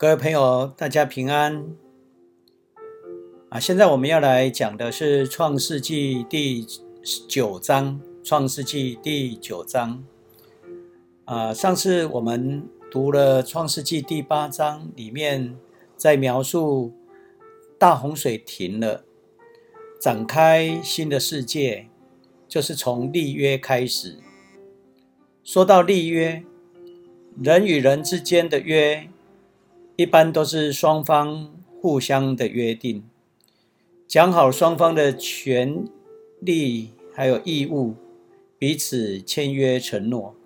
各位朋友，大家平安啊！现在我们要来讲的是《创世纪》第九章，《创世纪》第九章啊。上次我们读了《创世纪》第八章，里面在描述大洪水停了，展开新的世界，就是从立约开始。说到立约，人与人之间的约。一般都是双方互相的约定，讲好双方的权利还有义务，彼此签约承诺，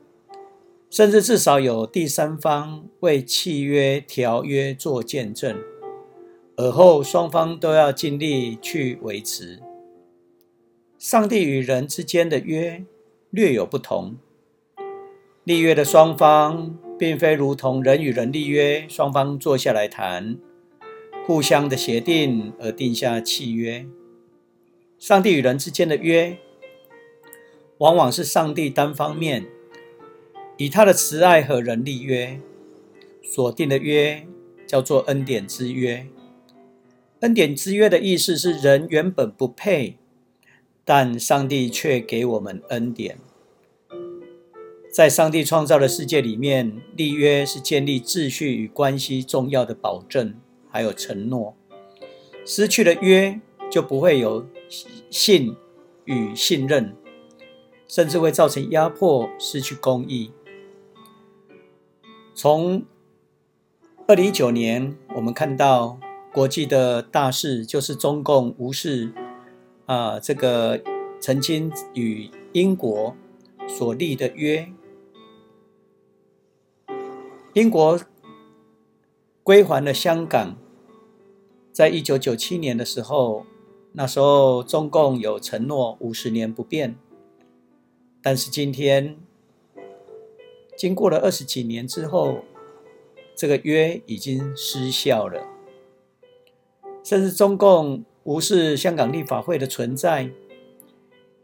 甚至至少有第三方为契约条约做见证，而后双方都要尽力去维持。上帝与人之间的约略有不同，立约的双方。并非如同人与人立约，双方坐下来谈，互相的协定而定下契约。上帝与人之间的约，往往是上帝单方面以他的慈爱和人立约所定的约，叫做恩典之约。恩典之约的意思是，人原本不配，但上帝却给我们恩典。在上帝创造的世界里面，立约是建立秩序与关系重要的保证，还有承诺。失去了约，就不会有信与信任，甚至会造成压迫，失去公义。从二零一九年，我们看到国际的大事，就是中共无视啊这个曾经与英国所立的约。英国归还了香港，在一九九七年的时候，那时候中共有承诺五十年不变，但是今天经过了二十几年之后，这个约已经失效了，甚至中共无视香港立法会的存在，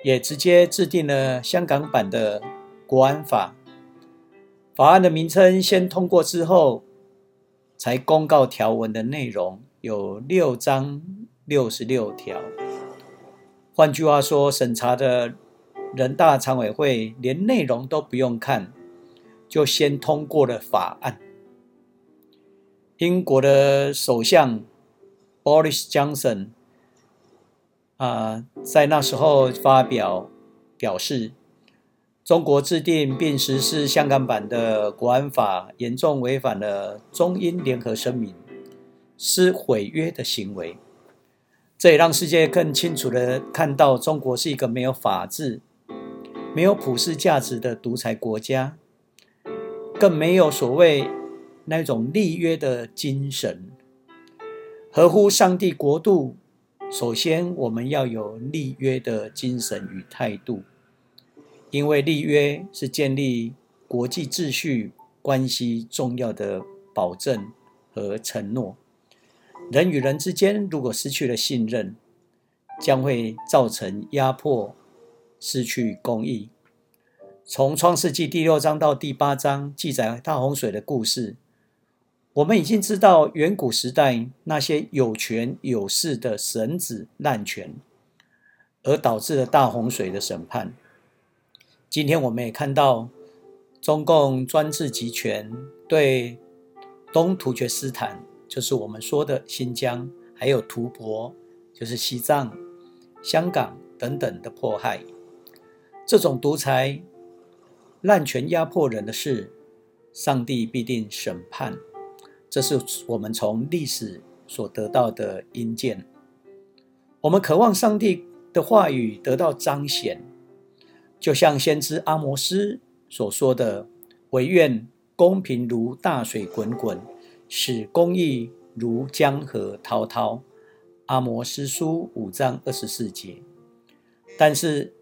也直接制定了香港版的国安法。法案的名称先通过之后，才公告条文的内容，有六章六十六条。换句话说，审查的人大常委会连内容都不用看，就先通过了法案。英国的首相 Boris Johnson 啊，在那时候发表表示。中国制定并实施香港版的国安法，严重违反了中英联合声明，是毁约的行为。这也让世界更清楚的看到，中国是一个没有法治、没有普世价值的独裁国家，更没有所谓那种立约的精神，合乎上帝国度。首先，我们要有立约的精神与态度。因为立约是建立国际秩序关系重要的保证和承诺，人与人之间如果失去了信任，将会造成压迫，失去公义。从创世纪第六章到第八章记载大洪水的故事，我们已经知道远古时代那些有权有势的神子滥权，而导致了大洪水的审判。今天我们也看到，中共专制集权对东突厥斯坦，就是我们说的新疆，还有吐蕃，就是西藏、香港等等的迫害。这种独裁、滥权、压迫人的事，上帝必定审判。这是我们从历史所得到的阴见。我们渴望上帝的话语得到彰显。就像先知阿摩斯所说的：“唯愿公平如大水滚滚，使公义如江河滔滔。”阿摩斯书五章二十四节。但是，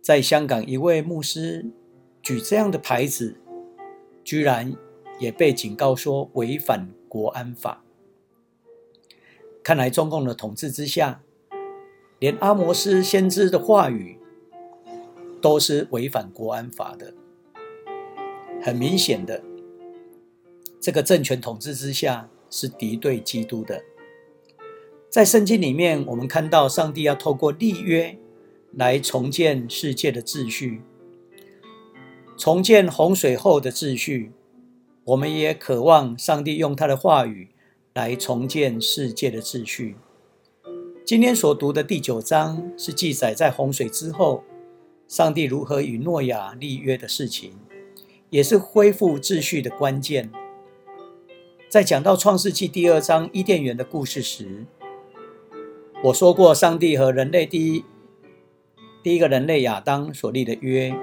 在香港，一位牧师举这样的牌子，居然也被警告说违反国安法。看来，中共的统治之下，连阿摩斯先知的话语。都是违反国安法的。很明显的，这个政权统治之下是敌对基督的。在圣经里面，我们看到上帝要透过立约来重建世界的秩序，重建洪水后的秩序。我们也渴望上帝用他的话语来重建世界的秩序。今天所读的第九章是记载在洪水之后，上帝如何与诺亚立约的事情，也是恢复秩序的关键。在讲到创世纪第二章伊甸园的故事时，我说过，上帝和人类第一第一个人类亚当所立的约，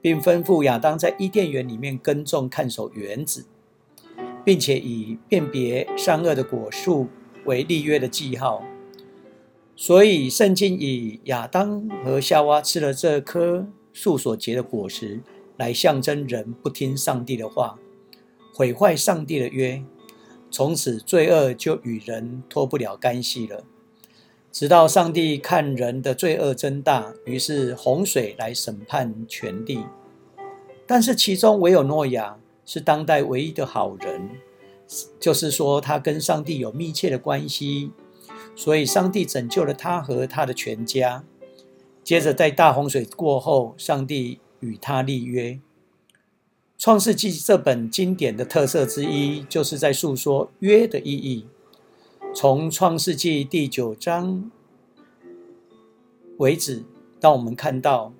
并吩咐亚当在伊甸园里面耕种、看守园子，并且以辨别善恶的果树为立约的记号。所以，圣经以亚当和夏娃吃了这棵树所结的果实，来象征人不听上帝的话，毁坏上帝的约，从此罪恶就与人脱不了干系了。直到上帝看人的罪恶增大，于是洪水来审判全地。但是其中唯有诺亚是当代唯一的好人，就是说他跟上帝有密切的关系。所以，上帝拯救了他和他的全家。接着，在大洪水过后，上帝与他立约。创世纪这本经典的特色之一，就是在诉说约的意义。从创世纪第九章为止，当我们看到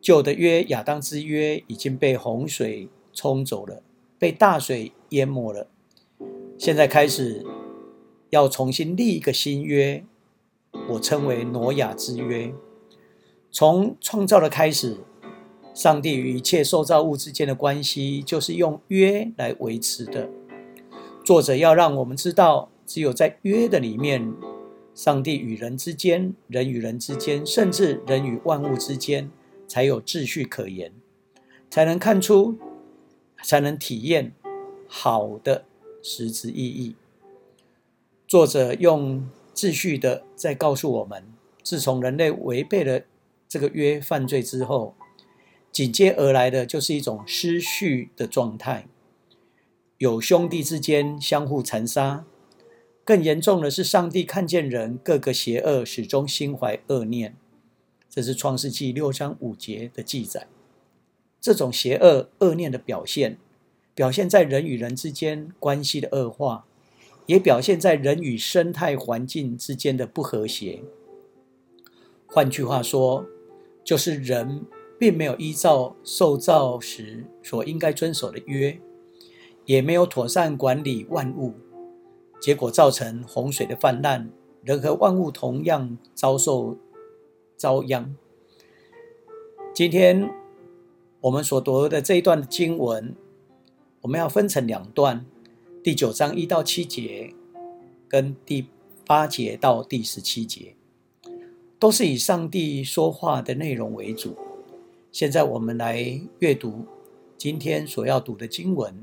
旧的约亚当之约已经被洪水冲走了，被大水淹没了。现在开始。要重新立一个新约，我称为挪亚之约。从创造的开始，上帝与一切受造物之间的关系就是用约来维持的。作者要让我们知道，只有在约的里面，上帝与人之间、人与人之间，甚至人与万物之间，才有秩序可言，才能看出，才能体验好的实质意义。作者用秩序的在告诉我们：自从人类违背了这个约犯罪之后，紧接而来的就是一种失序的状态。有兄弟之间相互残杀，更严重的是，上帝看见人各个邪恶，始终心怀恶念。这是创世纪六章五节的记载。这种邪恶恶念的表现，表现在人与人之间关系的恶化。也表现在人与生态环境之间的不和谐。换句话说，就是人并没有依照受造时所应该遵守的约，也没有妥善管理万物，结果造成洪水的泛滥，人和万物同样遭受遭殃。今天我们所读的这一段经文，我们要分成两段。第九章一到七节，跟第八节到第十七节，都是以上帝说话的内容为主。现在我们来阅读今天所要读的经文。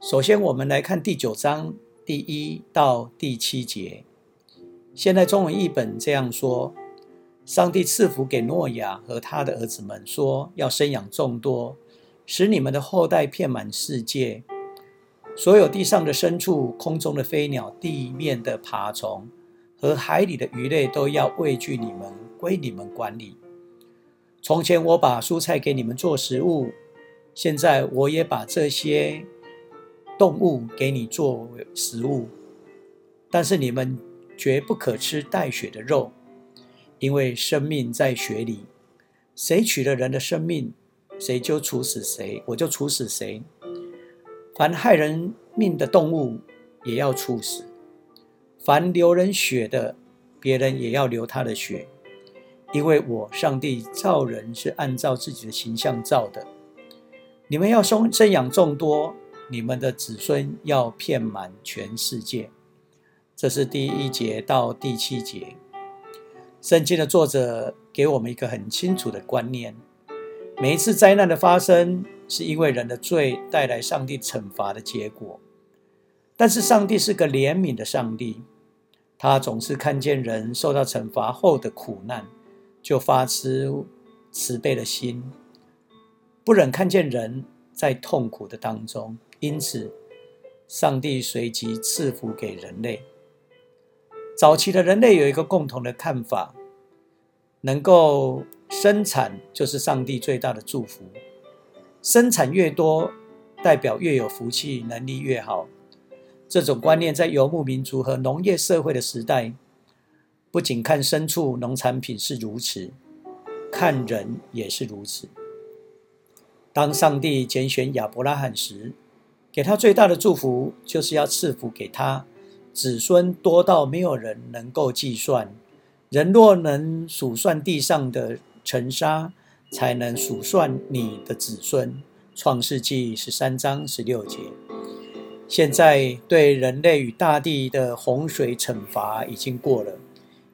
首先，我们来看第九章第一到第七节。现在中文译本这样说：上帝赐福给诺亚和他的儿子们，说要生养众多，使你们的后代遍满世界。所有地上的牲畜、空中的飞鸟、地面的爬虫和海里的鱼类都要畏惧你们，归你们管理。从前我把蔬菜给你们做食物，现在我也把这些动物给你做食物。但是你们绝不可吃带血的肉，因为生命在血里。谁取了人的生命，谁就处死谁，我就处死谁。凡害人命的动物也要处死；凡流人血的，别人也要流他的血。因为我上帝造人是按照自己的形象造的。你们要生生养众多，你们的子孙要遍满全世界。这是第一节到第七节。圣经的作者给我们一个很清楚的观念：每一次灾难的发生。是因为人的罪带来上帝惩罚的结果，但是上帝是个怜悯的上帝，他总是看见人受到惩罚后的苦难，就发出慈悲的心，不忍看见人在痛苦的当中，因此上帝随即赐福给人类。早期的人类有一个共同的看法：能够生产就是上帝最大的祝福，生产越多，代表越有福气，能力越好。这种观念在游牧民族和农业社会的时代，不仅看牲畜、农产品是如此，看人也是如此。当上帝拣选亚伯拉罕时，给他最大的祝福，就是要赐福给他子孙多到没有人能够计算。人若能数算地上的尘沙，才能数算你的子孙。创世纪十三章十六节。现在对人类与大地的洪水惩罚已经过了，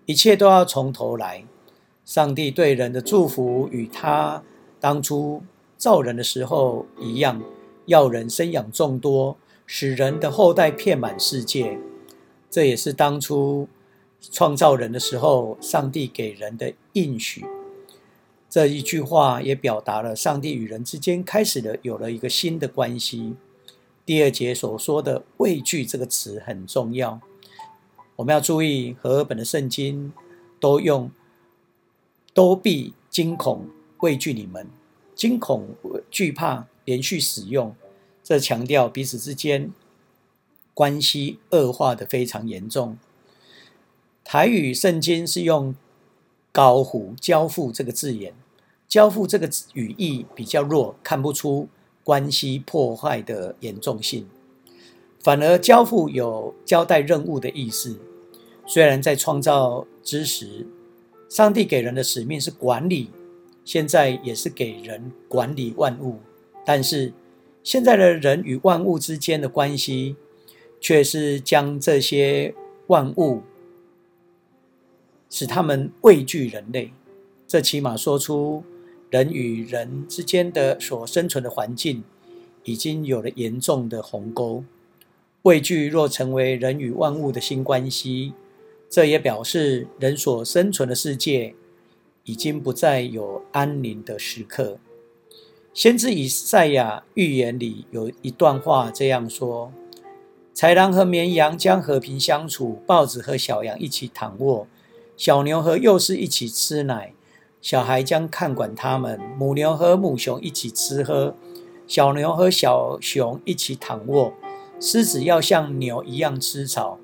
一切都要从头来。上帝对人的祝福与他当初造人的时候一样，要人生养众多，使人的后代遍满世界。这也是当初创造人的时候，上帝给人的应许。这一句话也表达了上帝与人之间开始的有了一个新的关系。第二节所说的“畏惧”这个词很重要，我们要注意，和本的圣经都用“都必惊恐畏惧你们”，惊恐惧怕连续使用，这强调彼此之间关系恶化的非常严重。台语圣经是用“高虎交付”这个字眼，“交付”这个语义比较弱，看不出。关系破坏的严重性，反而交付有交代任务的意思。虽然在创造之时，上帝给人的使命是管理，现在也是给人管理万物，但是现在的人与万物之间的关系，却是将这些万物使他们畏惧人类。这起码说出。人与人之间的所生存的环境，已经有了严重的鸿沟。畏惧若成为人与万物的新关系，这也表示人所生存的世界已经不再有安宁的时刻。先知以赛亚预言里有一段话这样说：“豺狼和绵羊将和平相处，豹子和小羊一起躺卧，小牛和幼狮一起吃奶。”小孩将看管他们，母牛和母熊一起吃喝，小牛和小熊一起躺卧，狮子要像牛一样吃草，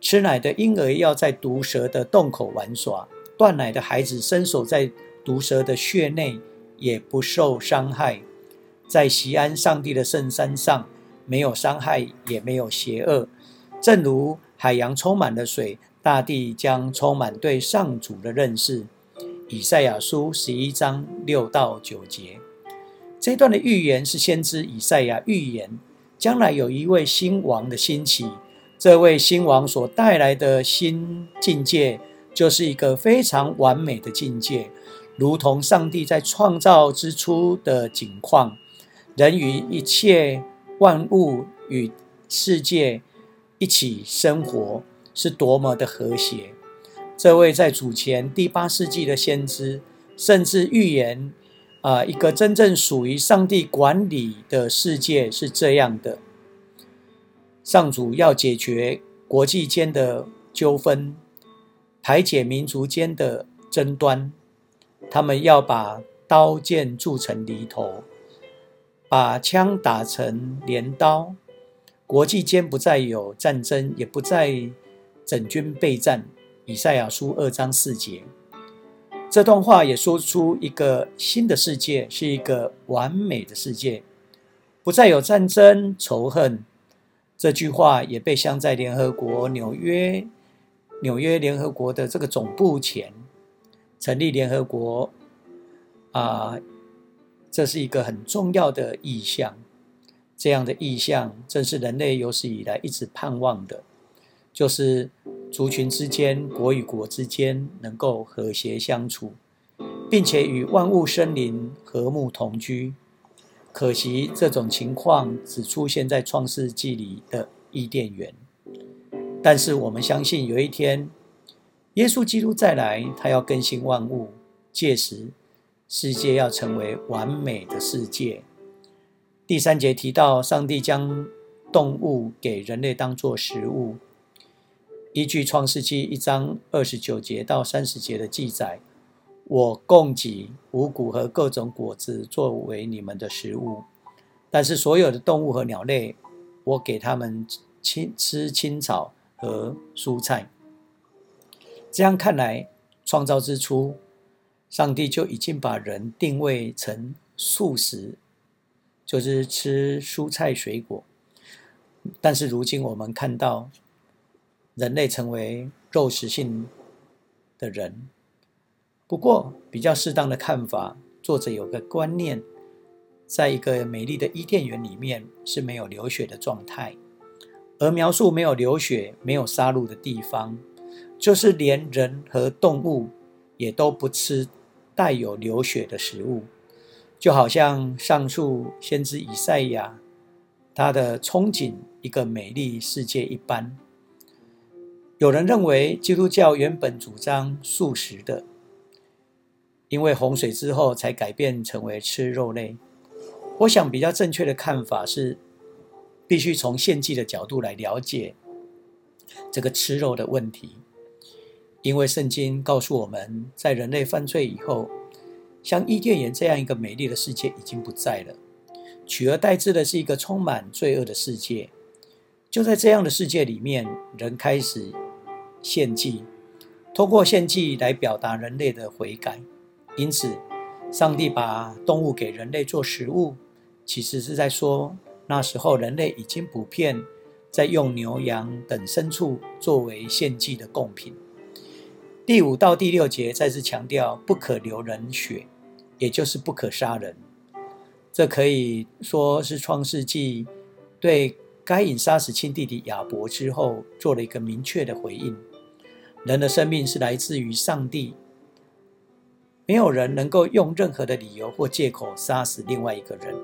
吃奶的婴儿要在毒蛇的洞口玩耍，断奶的孩子伸手在毒蛇的穴内也不受伤害。在西安上帝的圣山上，没有伤害，也没有邪恶，正如海洋充满了水，大地将充满对上主的认识。以赛亚书十一章六到九节，这段的预言是先知以赛亚预言将来有一位新王的兴起。这位新王所带来的新境界，就是一个非常完美的境界，如同上帝在创造之初的景况，人与一切万物与世界一起生活，是多么的和谐。这位在主前第八世纪的先知，甚至预言，啊，一个真正属于上帝管理的世界是这样的：上主要解决国际间的纠纷，排解民族间的争端。他们要把刀剑铸成犁头，把枪打成镰刀。国际间不再有战争，也不再整军备战。以赛亚书二章四节，这段话也说出一个新的世界，是一个完美的世界，不再有战争仇恨。这句话也被镶在联合国纽约纽约联合国的这个总部前，成立联合国啊，这是一个很重要的意向。这样的意向，正是人类有史以来一直盼望的，就是。族群之间、国与国之间能够和谐相处，并且与万物生灵和睦同居。可惜这种情况只出现在创世纪里的伊甸园。但是我们相信，有一天耶稣基督再来，他要更新万物，届时世界要成为完美的世界。第三节提到，上帝将动物给人类当作食物。依据创世纪一章二十九节到三十节的记载，我供给五谷和各种果子作为你们的食物，但是所有的动物和鸟类，我给他们青吃青草和蔬菜。这样看来，创造之初，上帝就已经把人定位成素食，就是吃蔬菜水果。但是如今我们看到，人类成为肉食性的人。不过，比较适当的看法，作者有个观念，在一个美丽的伊甸园里面是没有流血的状态，而描述没有流血、没有杀戮的地方。就是连人和动物也都不吃带有流血的食物，就好像上述先知以赛亚他的憧憬一个美丽世界一般。有人认为基督教原本主张素食的，因为洪水之后才改变成为吃肉类。我想比较正确的看法是，必须从献祭的角度来了解这个吃肉的问题。因为圣经告诉我们，在人类犯罪以后，像伊甸园这样一个美丽的世界已经不在了，取而代之的是一个充满罪恶的世界。就在这样的世界里面，人开始献祭，通过献祭来表达人类的悔改。因此，上帝把动物给人类做食物，其实是在说，那时候人类已经普遍在用牛羊等牲畜作为献祭的贡品。第五到第六节再次强调不可流人血，也就是不可杀人。这可以说是创世纪对该隐杀死亲弟弟亚伯之后做了一个明确的回应。人的生命是来自于上帝，没有人能够用任何的理由或借口杀死另外一个人，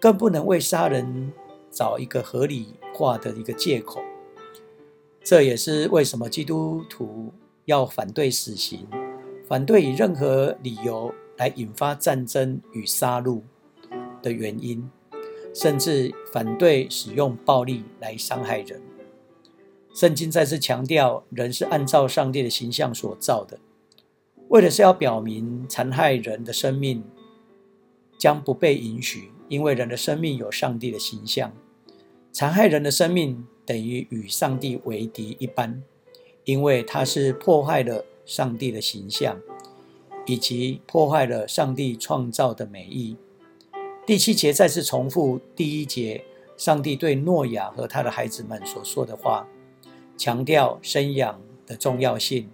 更不能为杀人找一个合理化的一个借口。这也是为什么基督徒。要反对死刑，反对以任何理由来引发战争与杀戮的原因，甚至反对使用暴力来伤害人。圣经再次强调，人是按照上帝的形象所造的，为的是要表明残害人的生命将不被允许，因为人的生命有上帝的形象，残害人的生命等于与上帝为敌一般。因为他是破坏了上帝的形象，以及破坏了上帝创造的美意。第七节再次重复第一节上帝对诺亚和他的孩子们所说的话，强调生养的重要性，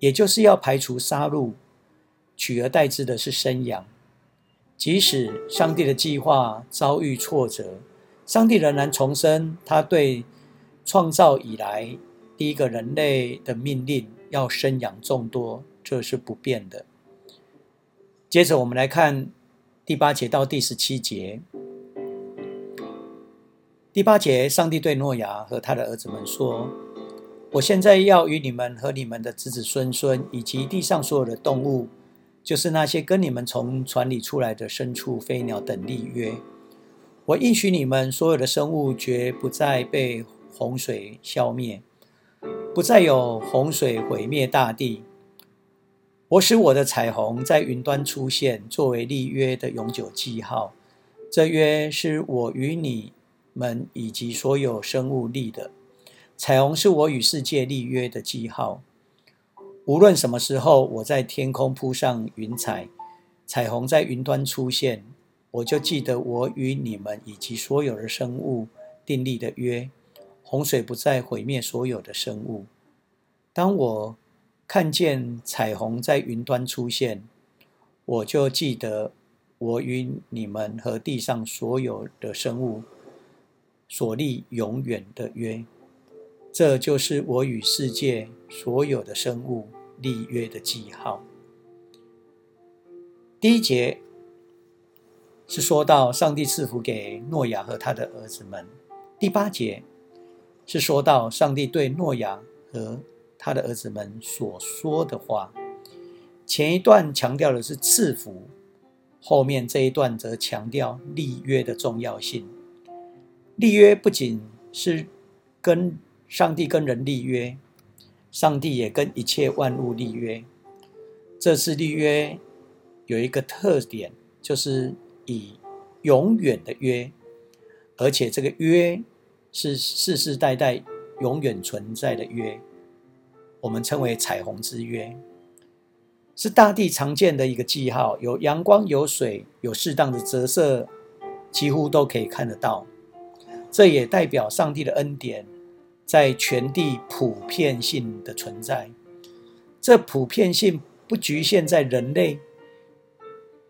也就是要排除杀戮，取而代之的是生养。即使上帝的计划遭遇挫折，上帝仍然重申他对创造以来。第一个人类的命令要生养众多，这是不变的。接着我们来看第八节到第十七节。第八节，上帝对诺亚和他的儿子们说：“我现在要与你们和你们的子子孙孙，以及地上所有的动物，就是那些跟你们从船里出来的牲畜、飞鸟等立约。我应许你们，所有的生物绝不再被洪水消灭。”不再有洪水毁灭大地。我使我的彩虹在云端出现，作为立约的永久记号。这约是我与你们以及所有生物立的。彩虹是我与世界立约的记号。无论什么时候，我在天空铺上云彩，彩虹在云端出现，我就记得我与你们以及所有的生物订立的约。洪水不再毁灭所有的生物。当我看见彩虹在云端出现，我就记得我与你们和地上所有的生物所立永远的约。这就是我与世界所有的生物立约的记号。第一节是说到上帝赐福给诺亚和他的儿子们。第八节。是说到上帝对诺亚和他的儿子们所说的话。前一段强调的是赐福，后面这一段则强调立约的重要性。立约不仅是跟上帝跟人立约，上帝也跟一切万物立约。这次立约有一个特点，就是以永远的约，而且这个约是世世代代永远存在的约，我们称为彩虹之约。是大地常见的一个记号，有阳光、有水、有适当的折射，几乎都可以看得到。这也代表上帝的恩典在全地普遍性的存在。这普遍性不局限在人类，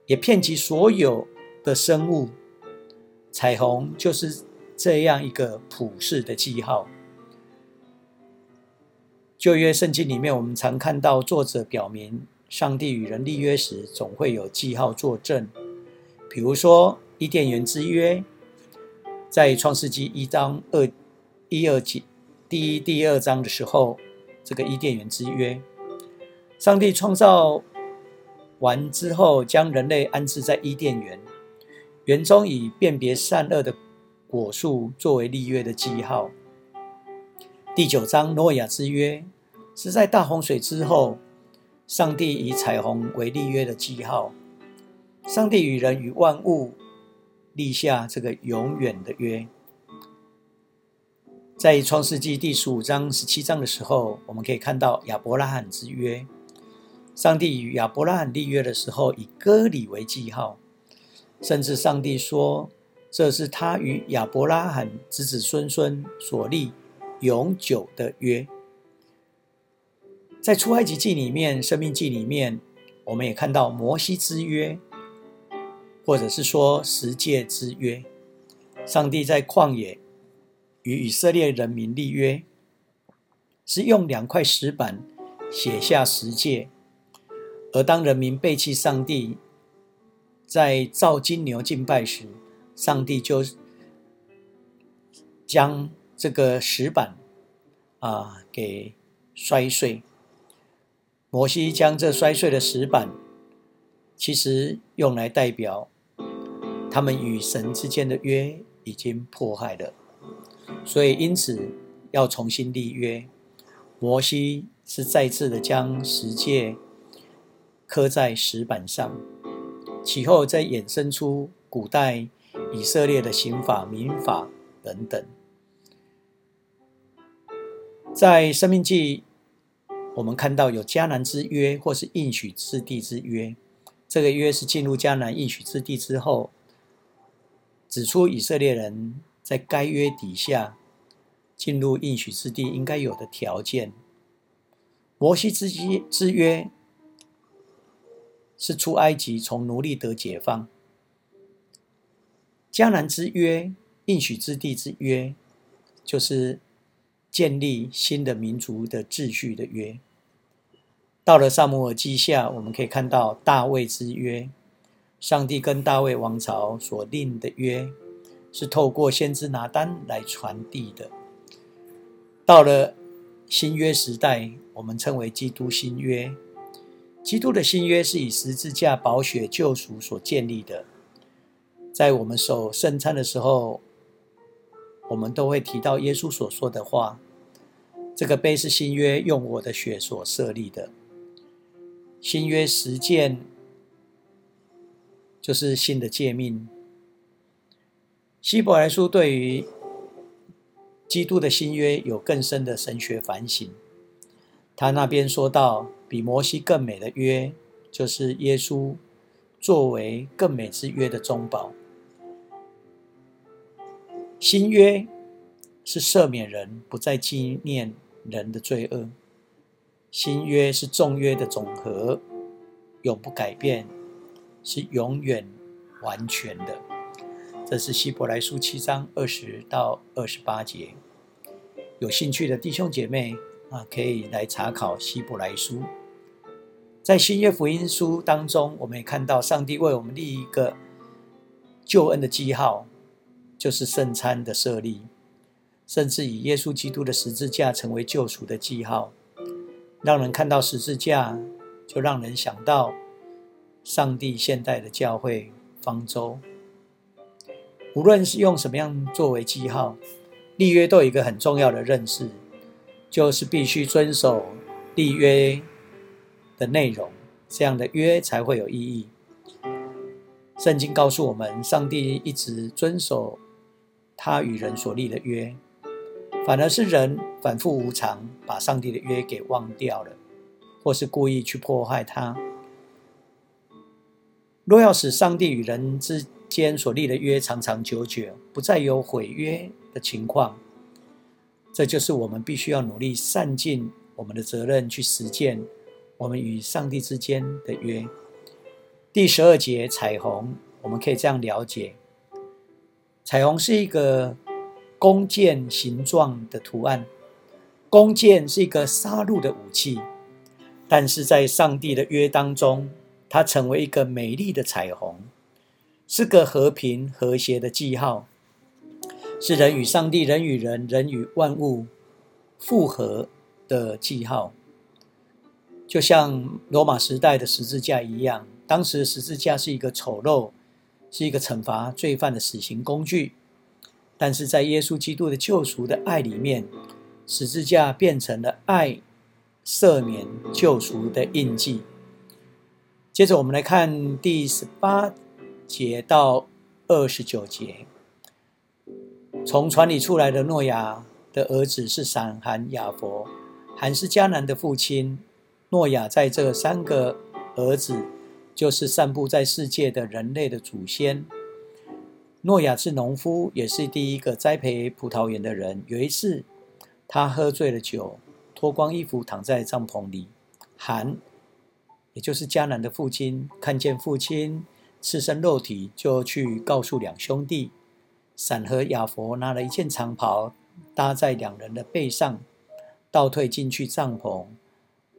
也遍及所有的生物。彩虹就是这样一个普世的记号。旧约圣经里面，我们常看到作者表明。上帝与人立约时，总会有记号作证。比如说伊甸园之约，在创世纪一章二一二节第一、第二章的时候，这个伊甸园之约，上帝创造完之后，将人类安置在伊甸园，园中以辨别善恶的果树作为立约的记号。第九章诺亚之约，是在大洪水之后。上帝以彩虹为立约的记号，上帝与人与万物立下这个永远的约。在创世纪第十五章、十七章的时候，我们可以看到亚伯拉罕之约。上帝与亚伯拉罕立约的时候，以割礼为记号，甚至上帝说这是他与亚伯拉罕子子孙孙所立永久的约。在出埃及记里面、生命记里面，我们也看到摩西之约，或者是说十诫之约。上帝在旷野与以色列人民立约，是用两块石板写下十诫。而当人民背弃上帝，在造金牛敬拜时，上帝就将这个石板啊给摔碎。摩西将这摔碎的石板，其实用来代表他们与神之间的约已经破坏了，所以因此要重新立约。摩西是再次的将十诫刻在石板上，其后再衍生出古代以色列的刑法、民法等等，在生命记。我们看到有迦南之约，或是应许之地之约。这个约是进入迦南应许之地之后，指出以色列人在该约底下进入应许之地应该有的条件。摩西之约之约是出埃及从奴隶得解放。迦南之约、应许之地之约，就是建立新的民族的秩序的约。到了萨姆尔记下，我们可以看到大卫之约，上帝跟大卫王朝所定的约，是透过先知拿单来传递的。到了新约时代，我们称为基督新约。基督的新约是以十字架宝血救赎所建立的。在我们守圣餐的时候，我们都会提到耶稣所说的话：“这个杯是新约用我的血所设立的。”新约实践就是新的诫命。希伯来书对于基督的新约有更深的神学反省。他那边说到，比摩西更美的约，就是耶稣作为更美之约的中保。新约是赦免人，不再纪念人的罪恶。新约是众约的总和，永不改变，是永远完全的。这是希伯来书七章二十到二十八节。有兴趣的弟兄姐妹啊，可以来查考希伯来书。在新约福音书当中，我们也看到上帝为我们立一个救恩的记号，就是圣餐的设立，甚至以耶稣基督的十字架成为救赎的记号。让人看到十字架，就让人想到上帝现代的教会方舟。无论是用什么样作为记号，立约都有一个很重要的认识，就是必须遵守立约的内容，这样的约才会有意义。圣经告诉我们，上帝一直遵守他与人所立的约，反而是人反复无常，把上帝的约给忘掉了，或是故意去破坏它。若要使上帝与人之间所立的约长长久久，不再有毁约的情况，这就是我们必须要努力善尽我们的责任，去实践我们与上帝之间的约。第十二节彩虹，我们可以这样了解：彩虹是一个弓箭形状的图案，弓箭是一个杀戮的武器，但是在上帝的约当中。它成为一个美丽的彩虹，是个和平和谐的记号，是人与上帝、人与人、人与万物复合的记号。就像罗马时代的十字架一样，当时十字架是一个丑陋，是一个惩罚罪犯的死刑工具。但是在耶稣基督的救赎的爱里面，十字架变成了爱、赦免、救赎的印记。接着我们来看第十八节到二十九节。从船里出来的诺亚的儿子是闪、含、亚佛。含是迦南的父亲。诺亚在这三个儿子，就是散布在世界的人类的祖先。诺亚是农夫，也是第一个栽培葡萄园的人。有一次，他喝醉了酒，脱光衣服躺在帐篷里。含。也就是迦南的父亲看见父亲赤身肉体，就去告诉两兄弟。闪和亚佛拿了一件长袍搭在两人的背上，倒退进去帐篷，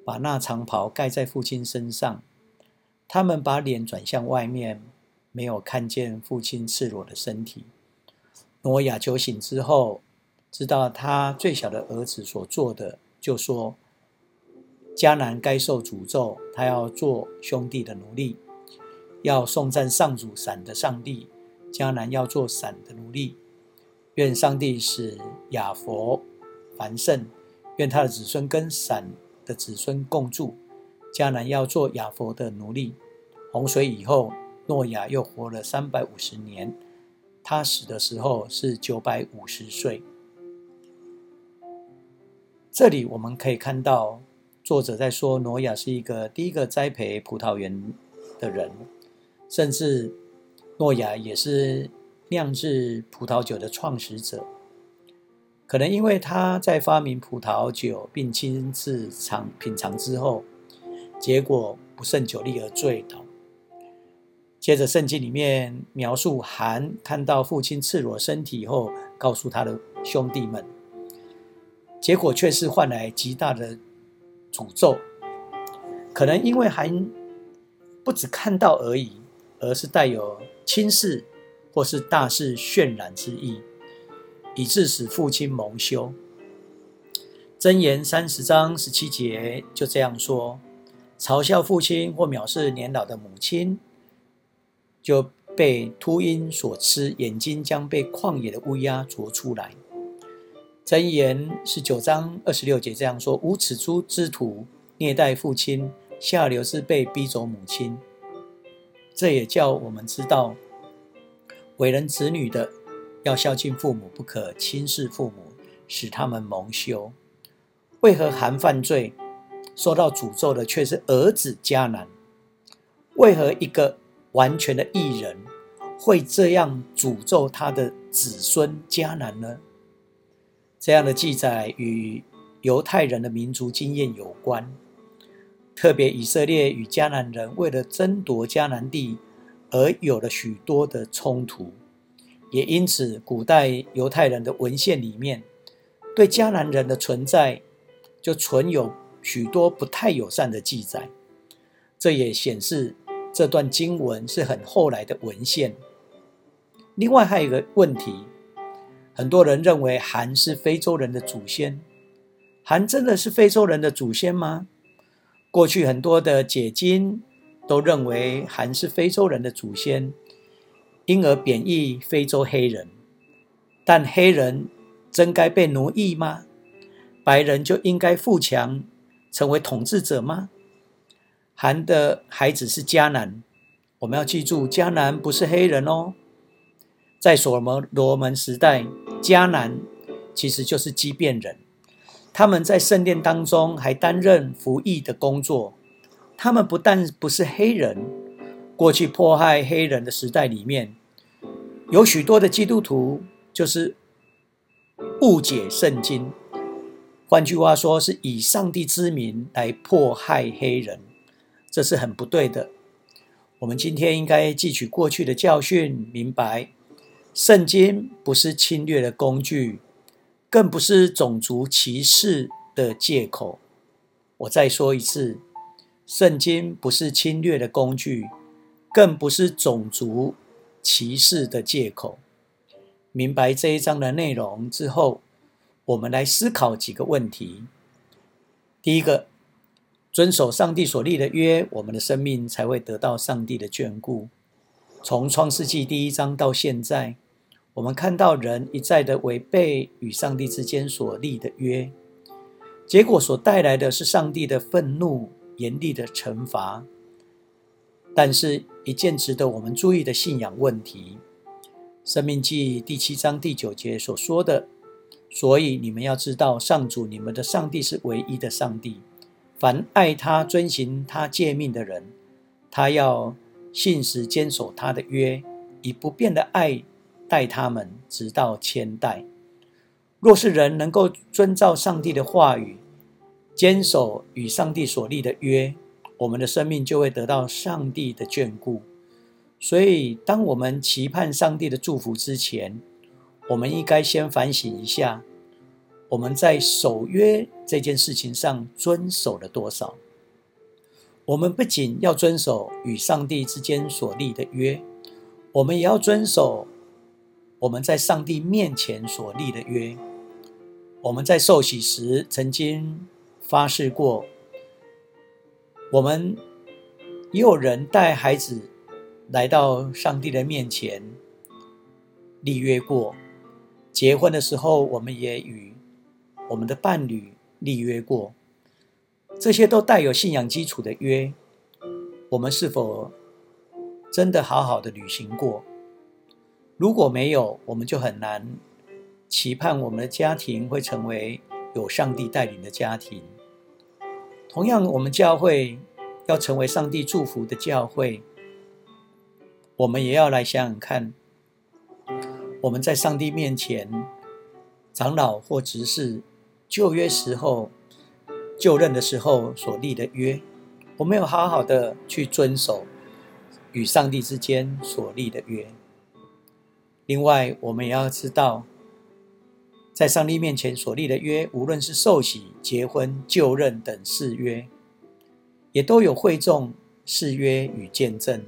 把那长袍盖在父亲身上。他们把脸转向外面，没有看见父亲赤裸的身体。挪亚酒醒之后，知道他最小的儿子所做的，就说。迦南该受诅咒，他要做兄弟的奴隶，要颂赞上主闪的上帝。迦南要做闪的奴隶。愿上帝使亚佛繁盛，愿他的子孙跟闪的子孙共住。迦南要做亚佛的奴隶。洪水以后，诺亚又活了三百五十年，他死的时候是九百五十岁。这里我们可以看到。作者在说，诺亚是一个第一个栽培葡萄园的人，甚至诺亚也是酿制葡萄酒的创始者。可能因为他在发明葡萄酒并亲自尝品尝之后，结果不胜酒力而醉倒。接着圣经里面描述韩看到父亲赤裸身体后，告诉他的兄弟们，结果却是换来极大的。诅咒，可能因为还不只看到而已，而是带有轻视或是大肆渲染之意，以致使父亲蒙羞。箴言三十章十七节就这样说：嘲笑父亲或藐视年老的母亲，就被秃鹰所吃，眼睛将被旷野的乌鸦啄出来。箴言十九章二十六节这样说：无耻猪之徒虐待父亲，下流是被逼走母亲。这也叫我们知道，为人子女的要孝敬父母，不可轻视父母，使他们蒙羞。为何韩犯罪受到诅咒的却是儿子迦南？为何一个完全的艺人会这样诅咒他的子孙迦南呢？这样的记载与犹太人的民族经验有关，特别以色列与迦南人为了争夺迦南地而有了许多的冲突，也因此古代犹太人的文献里面对迦南人的存在就存有许多不太友善的记载。这也显示这段经文是很后来的文献。另外还有一个问题。很多人认为韩是非洲人的祖先，韩真的是非洲人的祖先吗？过去很多的解经都认为韩是非洲人的祖先，因而贬义非洲黑人。但黑人真该被奴役吗？白人就应该富强，成为统治者吗？韩的孩子是迦南，我们要记住，迦南不是黑人哦。在所罗门时代，迦南其实就是畸变人。他们在圣殿当中还担任服役的工作。他们不但不是黑人，过去迫害黑人的时代里面，有许多的基督徒就是误解圣经。换句话说，是以上帝之名来迫害黑人，这是很不对的。我们今天应该汲取过去的教训，明白圣经不是侵略的工具。更不是种族歧视的借口。我再说一次，圣经不是侵略的工具，更不是种族歧视的借口。明白这一章的内容之后，我们来思考几个问题。第一个，遵守上帝所立的约，我们的生命才会得到上帝的眷顾。从创世纪第一章到现在。我们看到人一再的违背与上帝之间所立的约，结果所带来的是上帝的愤怒、严厉的惩罚。但是，一件值得我们注意的信仰问题，《生命记》第七章第九节所说的：“所以你们要知道，上主你们的上帝是唯一的上帝。凡爱他、遵行他诫命的人，他要信实坚守他的约，以不变的爱。”待他们直到千代。若是人能够遵照上帝的话语，坚守与上帝所立的约，我们的生命就会得到上帝的眷顾。所以，当我们期盼上帝的祝福之前，我们应该先反省一下，我们在守约这件事情上遵守了多少。我们不仅要遵守与上帝之间所立的约，我们也要遵守。我们在上帝面前所立的约，我们在受洗时曾经发誓过。我们也有人带孩子来到上帝的面前立约过。结婚的时候，我们也与我们的伴侣立约过。这些都带有信仰基础的约，我们是否真的好好的履行过？如果没有，我们就很难期盼我们的家庭会成为有上帝带领的家庭。同样，我们教会要成为上帝祝福的教会，我们也要来想想看，我们在上帝面前，长老或执事旧约时候就任的时候所立的约，我们有好好的去遵守与上帝之间所立的约。另外，我们也要知道，在上帝面前所立的约，无论是受洗、结婚、就任等誓约，也都有会众誓约与见证。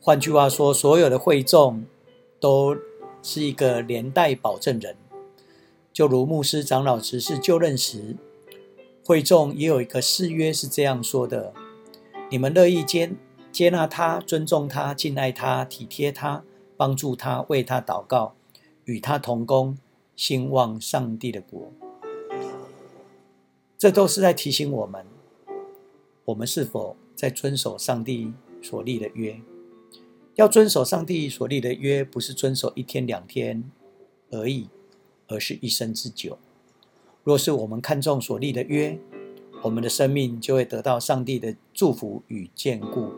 换句话说，所有的会众都是一个连带保证人。就如牧师、长老、执事就任时，会众也有一个誓约，是这样说的：你们乐意接接纳他、尊重他、敬爱他、体贴他。帮助他，为他祷告，与他同工，兴旺上帝的国。这都是在提醒我们：我们是否在遵守上帝所立的约？要遵守上帝所立的约，不是遵守一天两天而已，而是一生之久。若是我们看重所立的约，我们的生命就会得到上帝的祝福与眷顾。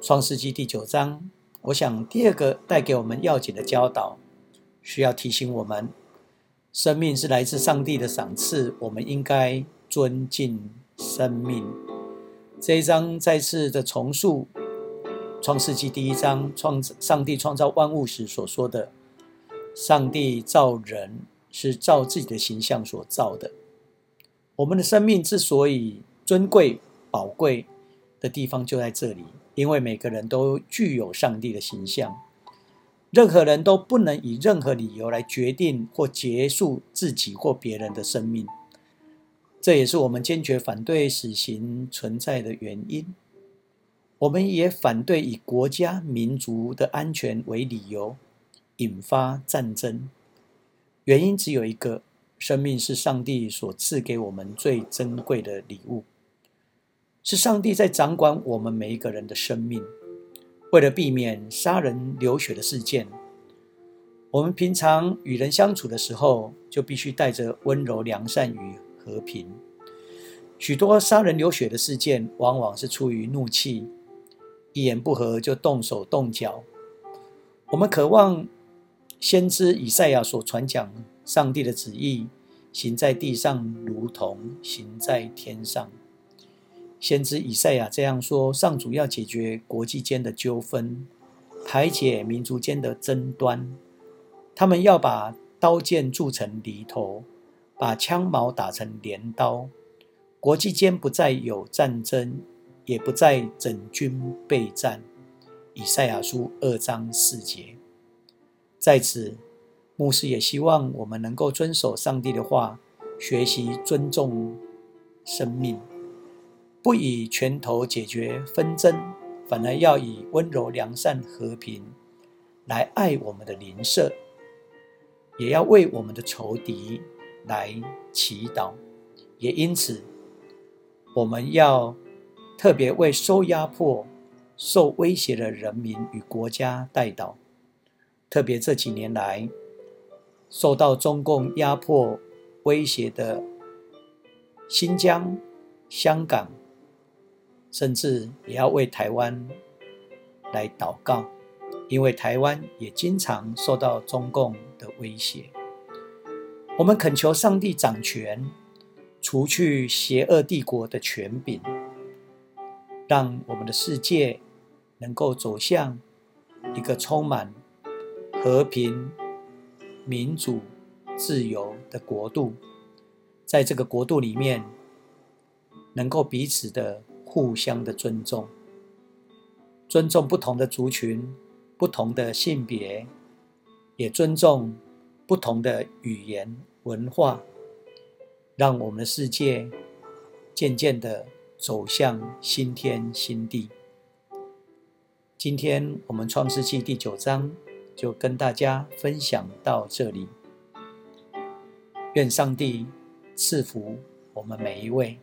创世纪第九章。我想，第二个带给我们要紧的教导，需要提醒我们：生命是来自上帝的赏赐，我们应该尊敬生命。这一章再次的重述《创世纪》第一章，创上帝创造万物时所说的：“上帝造人是照自己的形象所造的。”我们的生命之所以尊贵、宝贵的地方，就在这里。因为每个人都具有上帝的形象，任何人都不能以任何理由来决定或结束自己或别人的生命。这也是我们坚决反对死刑存在的原因。我们也反对以国家民族的安全为理由引发战争。原因只有一个：生命是上帝所赐给我们最珍贵的礼物，是上帝在掌管我们每一个人的生命。为了避免杀人流血的事件，我们平常与人相处的时候，就必须带着温柔、良善与和平。许多杀人流血的事件，往往是出于怒气，一言不合就动手动脚。我们渴望先知以赛亚所传讲上帝的旨意，行在地上，如同行在天上。先知以赛亚这样说：上主要解决国际间的纠纷，排解民族间的争端。他们要把刀剑铸成犁头，把枪矛打成镰刀。国际间不再有战争，也不再整军备战。以赛亚书二章四节。在此，牧师也希望我们能够遵守上帝的话，学习尊重生命。不以拳头解决纷争，反而要以温柔、良善、和平来爱我们的邻舍，也要为我们的仇敌来祈祷。也因此，我们要特别为受压迫、受威胁的人民与国家代祷。特别这几年来，受到中共压迫威胁的新疆、香港。甚至也要为台湾来祷告，因为台湾也经常受到中共的威胁。我们恳求上帝掌权，除去邪恶帝国的权柄，让我们的世界能够走向一个充满和平、民主、自由的国度。在这个国度里面，能够彼此的。互相的尊重，尊重不同的族群、不同的性别，也尊重不同的语言文化，让我们的世界渐渐的走向新天新地。今天我们创世纪第九章就跟大家分享到这里，愿上帝赐福我们每一位。